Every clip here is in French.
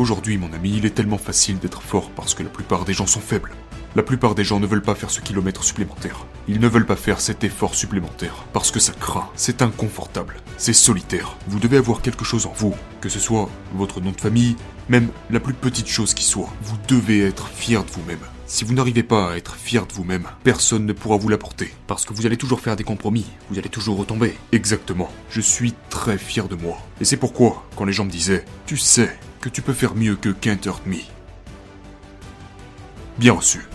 Aujourd'hui, mon ami, il est tellement facile d'être fort parce que la plupart des gens sont faibles. La plupart des gens ne veulent pas faire ce kilomètre supplémentaire. Ils ne veulent pas faire cet effort supplémentaire parce que ça craint, c'est inconfortable, c'est solitaire. Vous devez avoir quelque chose en vous, que ce soit votre nom de famille, même la plus petite chose qui soit. Vous devez être fier de vous-même. Si vous n'arrivez pas à être fier de vous-même, personne ne pourra vous l'apporter. Parce que vous allez toujours faire des compromis, vous allez toujours retomber. Exactement. Je suis très fier de moi. Et c'est pourquoi, quand les gens me disaient, tu sais que tu peux faire mieux que Can't Hurt Me. Bien reçu.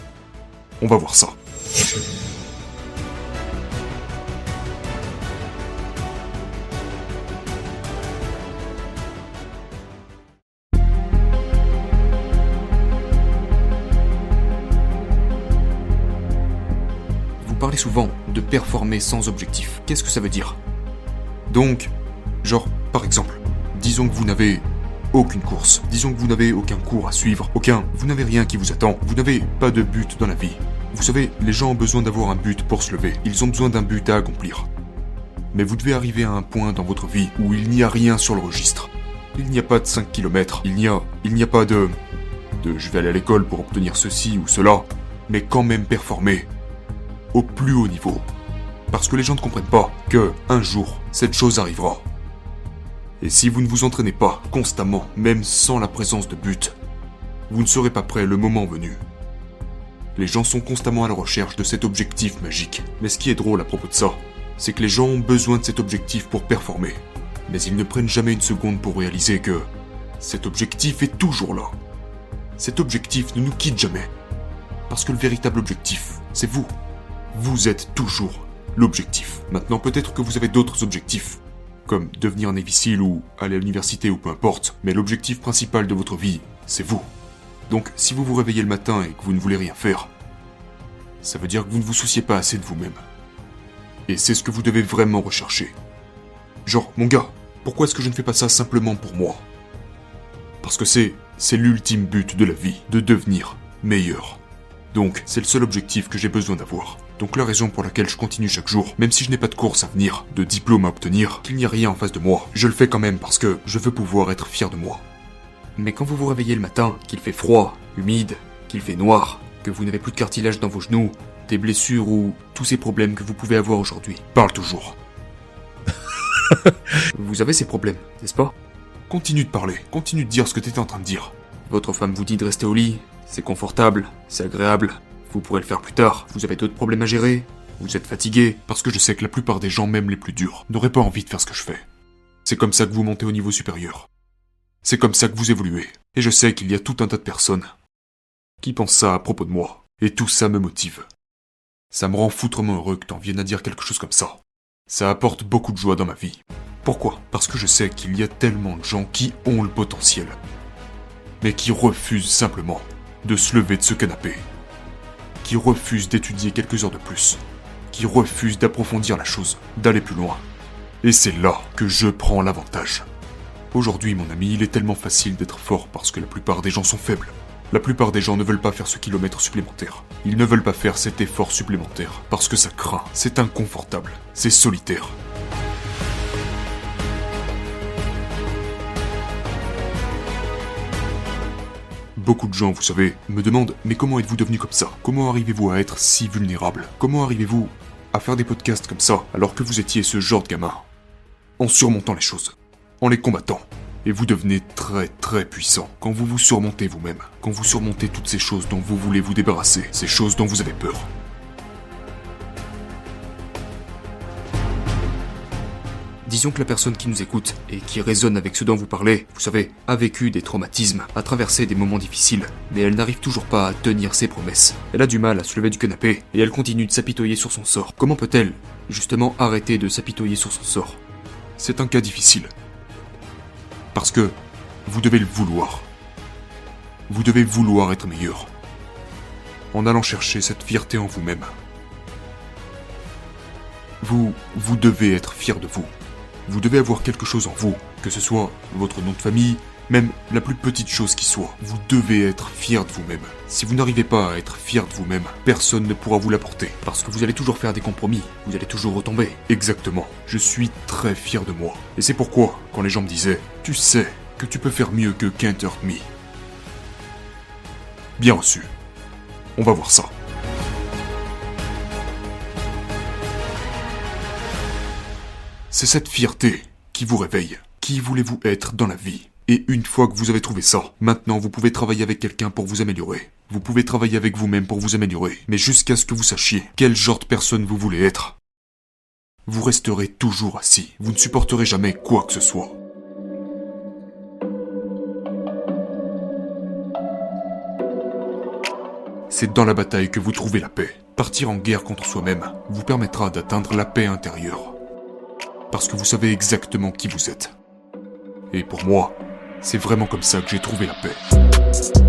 On va voir ça. Vous parlez souvent de performer sans objectif. Qu'est-ce que ça veut dire? Donc, genre, par exemple, disons que vous n'avez aucune course. Disons que vous n'avez aucun cours à suivre, aucun, vous n'avez rien qui vous attend, vous n'avez pas de but dans la vie. Vous savez, les gens ont besoin d'avoir un but pour se lever, ils ont besoin d'un but à accomplir. Mais vous devez arriver à un point dans votre vie où il n'y a rien sur le registre. Il n'y a pas de 5 km, il n'y a, il n'y a pas de, de je vais aller à l'école pour obtenir ceci ou cela, mais quand même performer au plus haut niveau. Parce que les gens ne comprennent pas que, un jour, cette chose arrivera. Et si vous ne vous entraînez pas constamment, même sans la présence de but, vous ne serez pas prêt le moment venu. Les gens sont constamment à la recherche de cet objectif magique. Mais ce qui est drôle à propos de ça, c'est que les gens ont besoin de cet objectif pour performer. Mais ils ne prennent jamais une seconde pour réaliser que cet objectif est toujours là. Cet objectif ne nous quitte jamais. Parce que le véritable objectif, c'est vous. Vous êtes toujours l'objectif. Maintenant, peut-être que vous avez d'autres objectifs, comme devenir un ou aller à l'université ou peu importe, mais l'objectif principal de votre vie, c'est vous. Donc, si vous vous réveillez le matin et que vous ne voulez rien faire, ça veut dire que vous ne vous souciez pas assez de vous-même. Et c'est ce que vous devez vraiment rechercher. Genre, mon gars, pourquoi est-ce que je ne fais pas ça simplement pour moi? Parce que c'est, c'est l'ultime but de la vie, de devenir meilleur. Donc, c'est le seul objectif que j'ai besoin d'avoir. Donc la raison pour laquelle je continue chaque jour, même si je n'ai pas de course à venir, de diplôme à obtenir, qu'il n'y a rien en face de moi, je le fais quand même parce que je veux pouvoir être fier de moi. Mais quand vous vous réveillez le matin, qu'il fait froid, humide, qu'il fait noir, que vous n'avez plus de cartilage dans vos genoux, des blessures ou tous ces problèmes que vous pouvez avoir aujourd'hui, parle toujours. vous avez ces problèmes, n'est-ce pas? Continue de parler, continue de dire ce que tu étais en train de dire. Votre femme vous dit de rester au lit, c'est confortable, c'est agréable, vous pourrez le faire plus tard, vous avez d'autres problèmes à gérer, vous êtes fatigué, parce que je sais que la plupart des gens, même les plus durs, n'auraient pas envie de faire ce que je fais. C'est comme ça que vous montez au niveau supérieur. C'est comme ça que vous évoluez. Et je sais qu'il y a tout un tas de personnes qui pensent ça à propos de moi. Et tout ça me motive. Ça me rend foutrement heureux que t'en viennes à dire quelque chose comme ça. Ça apporte beaucoup de joie dans ma vie. Pourquoi? Parce que je sais qu'il y a tellement de gens qui ont le potentiel, mais qui refusent simplement de se lever de ce canapé, qui refusent d'étudier quelques heures de plus, qui refusent d'approfondir la chose, d'aller plus loin. Et c'est là que je prends l'avantage. Aujourd'hui, mon ami, il est tellement facile d'être fort parce que la plupart des gens sont faibles. La plupart des gens ne veulent pas faire ce kilomètre supplémentaire. Ils ne veulent pas faire cet effort supplémentaire parce que ça craint, c'est inconfortable, c'est solitaire. Beaucoup de gens, vous savez, me demandent mais comment êtes-vous devenu comme ça? Comment arrivez-vous à être si vulnérable? Comment arrivez-vous à faire des podcasts comme ça alors que vous étiez ce genre de gamin? En surmontant les choses, en les combattant. Et vous devenez très très puissant. Quand vous vous surmontez vous-même, quand vous surmontez toutes ces choses dont vous voulez vous débarrasser, ces choses dont vous avez peur. Disons que la personne qui nous écoute et qui résonne avec ce dont vous parlez, vous savez, a vécu des traumatismes, a traversé des moments difficiles, mais elle n'arrive toujours pas à tenir ses promesses. Elle a du mal à se lever du canapé et elle continue de s'apitoyer sur son sort. Comment peut-elle, justement, arrêter de s'apitoyer sur son sort? C'est un cas difficile. Parce que vous devez le vouloir. Vous devez vouloir être meilleur. En allant chercher cette fierté en vous-même. Vous, vous devez être fier de vous. Vous devez avoir quelque chose en vous, que ce soit votre nom de famille, même la plus petite chose qui soit. Vous devez être fier de vous-même. Si vous n'arrivez pas à être fier de vous-même, personne ne pourra vous l'apporter. Parce que vous allez toujours faire des compromis, vous allez toujours retomber. Exactement. Je suis très fier de moi. Et c'est pourquoi, quand les gens me disaient, tu sais que tu peux faire mieux que Can't Me, Bien reçu. On va voir ça. C'est cette fierté qui vous réveille. Qui voulez-vous être dans la vie Et une fois que vous avez trouvé ça, maintenant vous pouvez travailler avec quelqu'un pour vous améliorer. Vous pouvez travailler avec vous-même pour vous améliorer. Mais jusqu'à ce que vous sachiez quel genre de personne vous voulez être, vous resterez toujours assis. Vous ne supporterez jamais quoi que ce soit. C'est dans la bataille que vous trouvez la paix. Partir en guerre contre soi-même vous permettra d'atteindre la paix intérieure. Parce que vous savez exactement qui vous êtes. Et pour moi, c'est vraiment comme ça que j'ai trouvé la paix.